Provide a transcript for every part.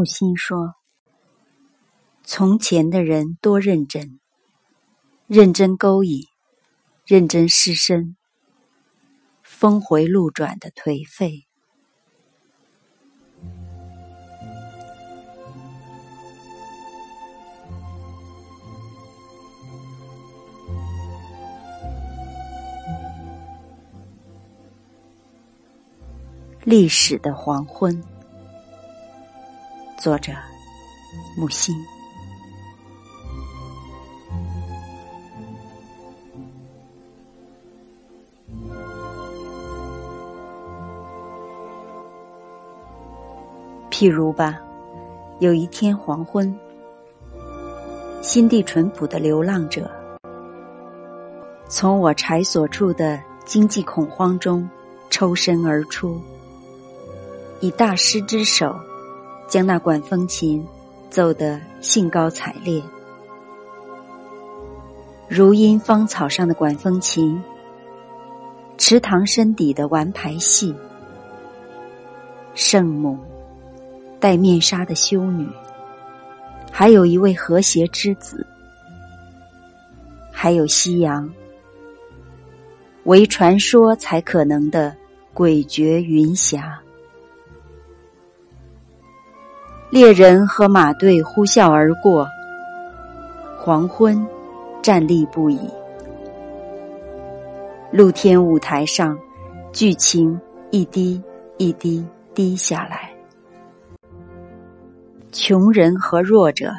木心说：“从前的人多认真，认真勾引，认真失身，峰回路转的颓废。”历史的黄昏，作者木心。譬如吧，有一天黄昏，心地淳朴的流浪者，从我柴所处的经济恐慌中抽身而出。以大师之手，将那管风琴奏得兴高采烈，如茵芳草上的管风琴，池塘深底的玩牌戏，圣母，戴面纱的修女，还有一位和谐之子，还有夕阳，为传说才可能的诡谲云霞。猎人和马队呼啸而过，黄昏，站立不已。露天舞台上，剧情一滴一滴滴下来。穷人和弱者，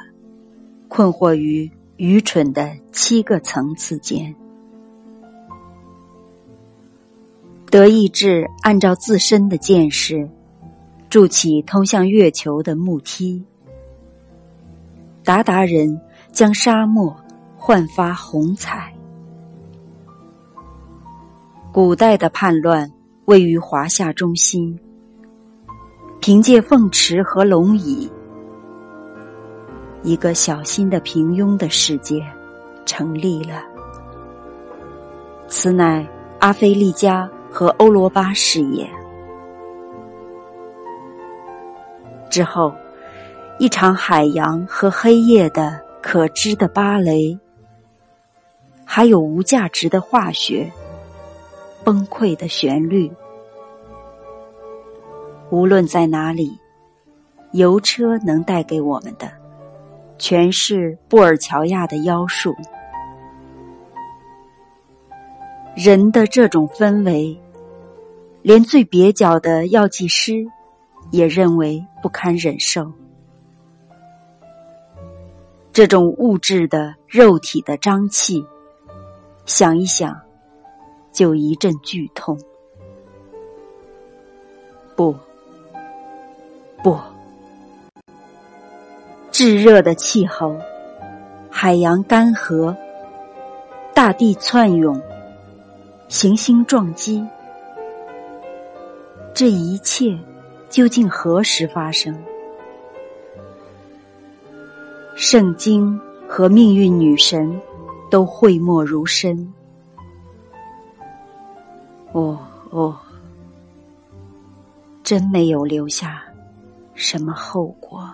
困惑于愚蠢的七个层次间。德意志按照自身的见识。筑起通向月球的木梯，达达人将沙漠焕发红彩。古代的叛乱位于华夏中心，凭借凤池和龙椅，一个小心的平庸的世界成立了。此乃阿非利加和欧罗巴事业。之后，一场海洋和黑夜的可知的芭蕾，还有无价值的化学，崩溃的旋律。无论在哪里，油车能带给我们的，全是布尔乔亚的妖术。人的这种氛围，连最蹩脚的药剂师。也认为不堪忍受，这种物质的肉体的瘴气，想一想，就一阵剧痛。不，不，炙热的气候，海洋干涸，大地窜涌，行星撞击，这一切。究竟何时发生？圣经和命运女神都讳莫如深。哦哦，真没有留下什么后果。